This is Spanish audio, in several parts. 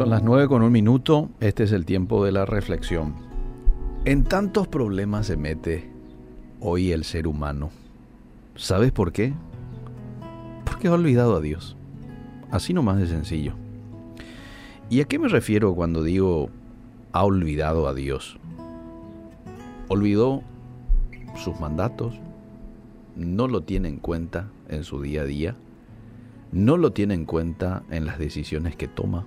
Son las 9 con un minuto, este es el tiempo de la reflexión. En tantos problemas se mete hoy el ser humano. ¿Sabes por qué? Porque ha olvidado a Dios. Así nomás de sencillo. ¿Y a qué me refiero cuando digo ha olvidado a Dios? Olvidó sus mandatos, no lo tiene en cuenta en su día a día, no lo tiene en cuenta en las decisiones que toma.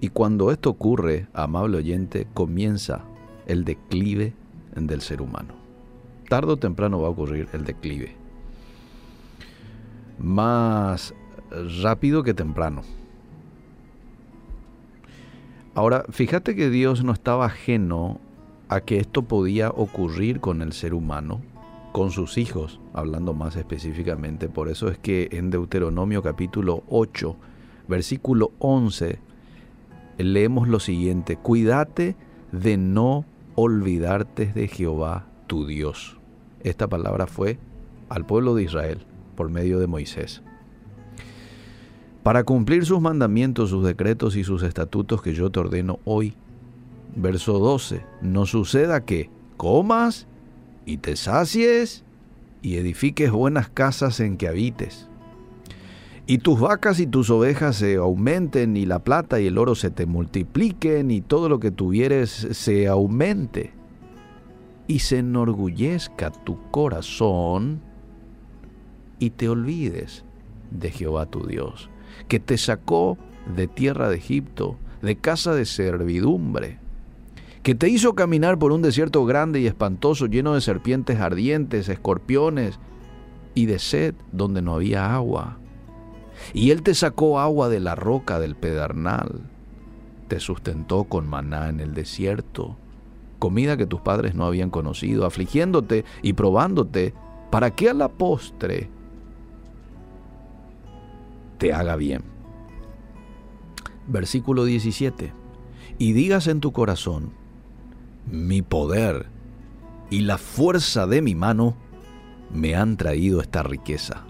Y cuando esto ocurre, amable oyente, comienza el declive del ser humano. Tardo o temprano va a ocurrir el declive. Más rápido que temprano. Ahora, fíjate que Dios no estaba ajeno a que esto podía ocurrir con el ser humano, con sus hijos, hablando más específicamente. Por eso es que en Deuteronomio capítulo 8, versículo 11, leemos lo siguiente, cuídate de no olvidarte de Jehová tu Dios. Esta palabra fue al pueblo de Israel por medio de Moisés. Para cumplir sus mandamientos, sus decretos y sus estatutos que yo te ordeno hoy. Verso 12. No suceda que comas y te sacies y edifiques buenas casas en que habites y tus vacas y tus ovejas se aumenten, y la plata y el oro se te multipliquen, y todo lo que tuvieres se aumente. Y se enorgullezca tu corazón, y te olvides de Jehová tu Dios, que te sacó de tierra de Egipto, de casa de servidumbre, que te hizo caminar por un desierto grande y espantoso, lleno de serpientes ardientes, escorpiones, y de sed donde no había agua y Él te sacó agua de la roca del pedernal, te sustentó con maná en el desierto, comida que tus padres no habían conocido, afligiéndote y probándote, para que a la postre te haga bien. Versículo 17. Y digas en tu corazón, mi poder y la fuerza de mi mano me han traído esta riqueza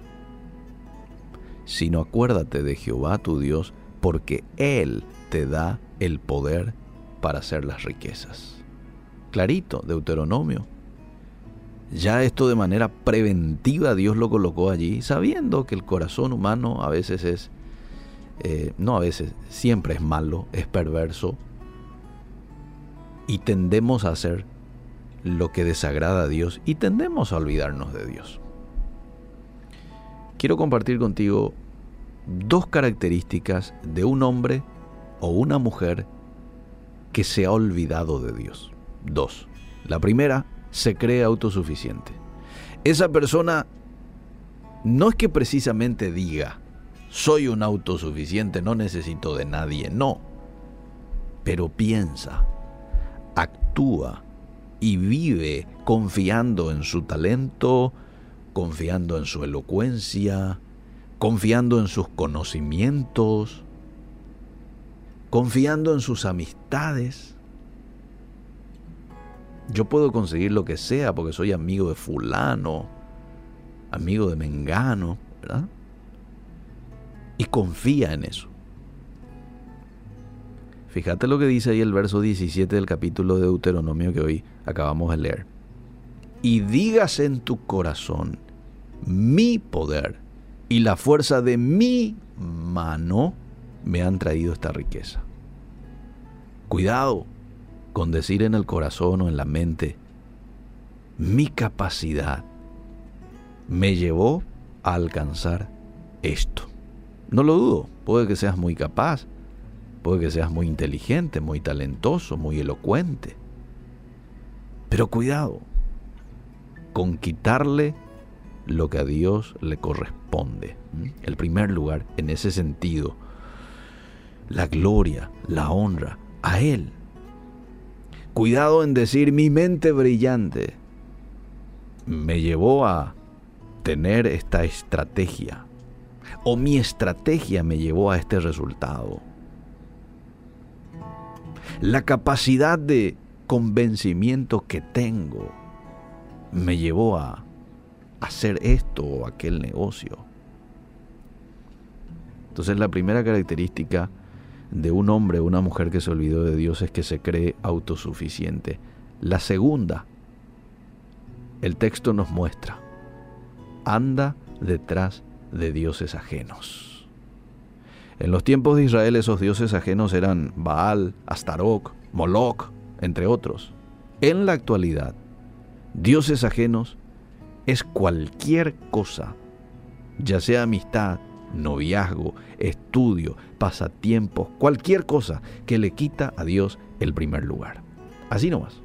sino acuérdate de Jehová tu Dios, porque Él te da el poder para hacer las riquezas. Clarito, Deuteronomio. Ya esto de manera preventiva Dios lo colocó allí, sabiendo que el corazón humano a veces es, eh, no a veces, siempre es malo, es perverso, y tendemos a hacer lo que desagrada a Dios y tendemos a olvidarnos de Dios quiero compartir contigo dos características de un hombre o una mujer que se ha olvidado de Dios. Dos. La primera, se cree autosuficiente. Esa persona no es que precisamente diga, soy un autosuficiente, no necesito de nadie, no. Pero piensa, actúa y vive confiando en su talento, confiando en su elocuencia, confiando en sus conocimientos, confiando en sus amistades. Yo puedo conseguir lo que sea porque soy amigo de fulano, amigo de Mengano, ¿verdad? Y confía en eso. Fíjate lo que dice ahí el verso 17 del capítulo de Deuteronomio que hoy acabamos de leer. Y digas en tu corazón, mi poder y la fuerza de mi mano me han traído esta riqueza. Cuidado con decir en el corazón o en la mente, mi capacidad me llevó a alcanzar esto. No lo dudo, puede que seas muy capaz, puede que seas muy inteligente, muy talentoso, muy elocuente. Pero cuidado con quitarle lo que a Dios le corresponde. El primer lugar, en ese sentido, la gloria, la honra a Él. Cuidado en decir mi mente brillante me llevó a tener esta estrategia o mi estrategia me llevó a este resultado. La capacidad de convencimiento que tengo me llevó a hacer esto o aquel negocio. Entonces la primera característica de un hombre o una mujer que se olvidó de Dios es que se cree autosuficiente. La segunda, el texto nos muestra, anda detrás de dioses ajenos. En los tiempos de Israel esos dioses ajenos eran Baal, Astarok, Moloch, entre otros. En la actualidad, dioses ajenos es cualquier cosa, ya sea amistad, noviazgo, estudio, pasatiempos, cualquier cosa que le quita a Dios el primer lugar. Así nomás.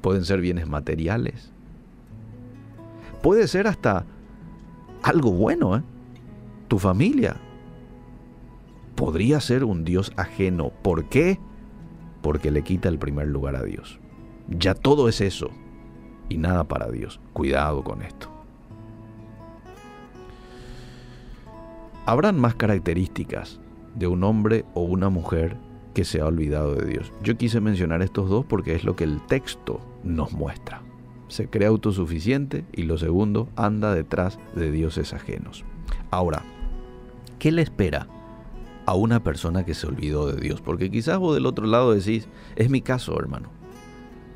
Pueden ser bienes materiales. Puede ser hasta algo bueno, ¿eh? Tu familia. Podría ser un Dios ajeno. ¿Por qué? Porque le quita el primer lugar a Dios. Ya todo es eso y nada para Dios. Cuidado con esto. Habrán más características de un hombre o una mujer que se ha olvidado de Dios. Yo quise mencionar estos dos porque es lo que el texto nos muestra se cree autosuficiente y lo segundo, anda detrás de dioses ajenos. Ahora, ¿qué le espera a una persona que se olvidó de Dios? Porque quizás vos del otro lado decís, es mi caso, hermano.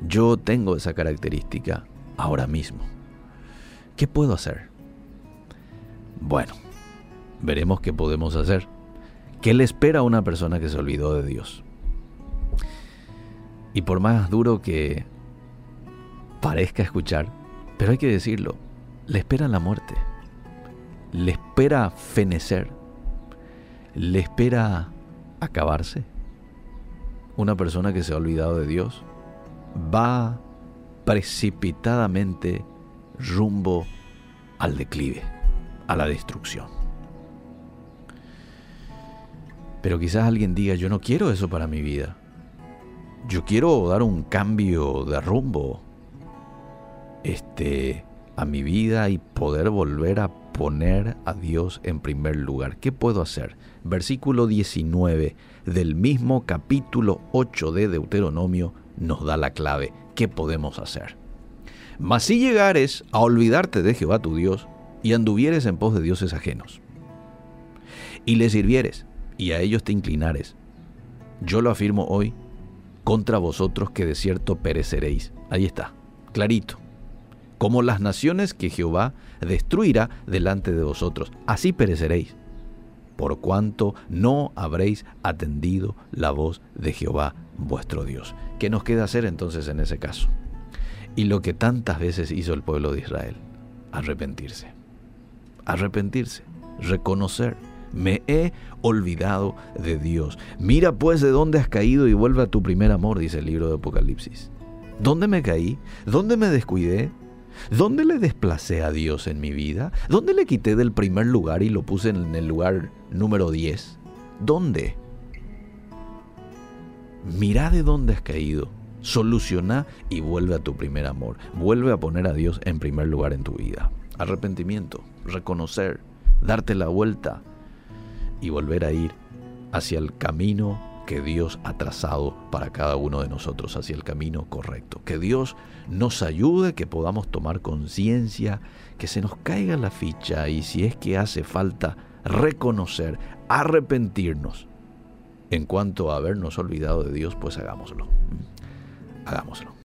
Yo tengo esa característica ahora mismo. ¿Qué puedo hacer? Bueno, veremos qué podemos hacer. ¿Qué le espera a una persona que se olvidó de Dios? Y por más duro que parezca escuchar, pero hay que decirlo, le espera la muerte, le espera fenecer, le espera acabarse. Una persona que se ha olvidado de Dios va precipitadamente rumbo al declive, a la destrucción. Pero quizás alguien diga, yo no quiero eso para mi vida. Yo quiero dar un cambio de rumbo, este, a mi vida y poder volver a poner a Dios en primer lugar. ¿Qué puedo hacer? Versículo 19 del mismo capítulo 8 de Deuteronomio nos da la clave. ¿Qué podemos hacer? Mas si llegares a olvidarte de Jehová tu Dios y anduvieres en pos de dioses ajenos, y les sirvieres y a ellos te inclinares, yo lo afirmo hoy contra vosotros que de cierto pereceréis. Ahí está, clarito como las naciones que Jehová destruirá delante de vosotros. Así pereceréis, por cuanto no habréis atendido la voz de Jehová vuestro Dios. ¿Qué nos queda hacer entonces en ese caso? Y lo que tantas veces hizo el pueblo de Israel, arrepentirse. Arrepentirse, reconocer, me he olvidado de Dios. Mira pues de dónde has caído y vuelve a tu primer amor, dice el libro de Apocalipsis. ¿Dónde me caí? ¿Dónde me descuidé? ¿Dónde le desplacé a Dios en mi vida? ¿Dónde le quité del primer lugar y lo puse en el lugar número 10? ¿Dónde? Mira de dónde has caído. Soluciona y vuelve a tu primer amor. Vuelve a poner a Dios en primer lugar en tu vida. Arrepentimiento, reconocer, darte la vuelta y volver a ir hacia el camino que Dios ha trazado para cada uno de nosotros hacia el camino correcto. Que Dios nos ayude, que podamos tomar conciencia, que se nos caiga la ficha y si es que hace falta reconocer, arrepentirnos en cuanto a habernos olvidado de Dios, pues hagámoslo. Hagámoslo.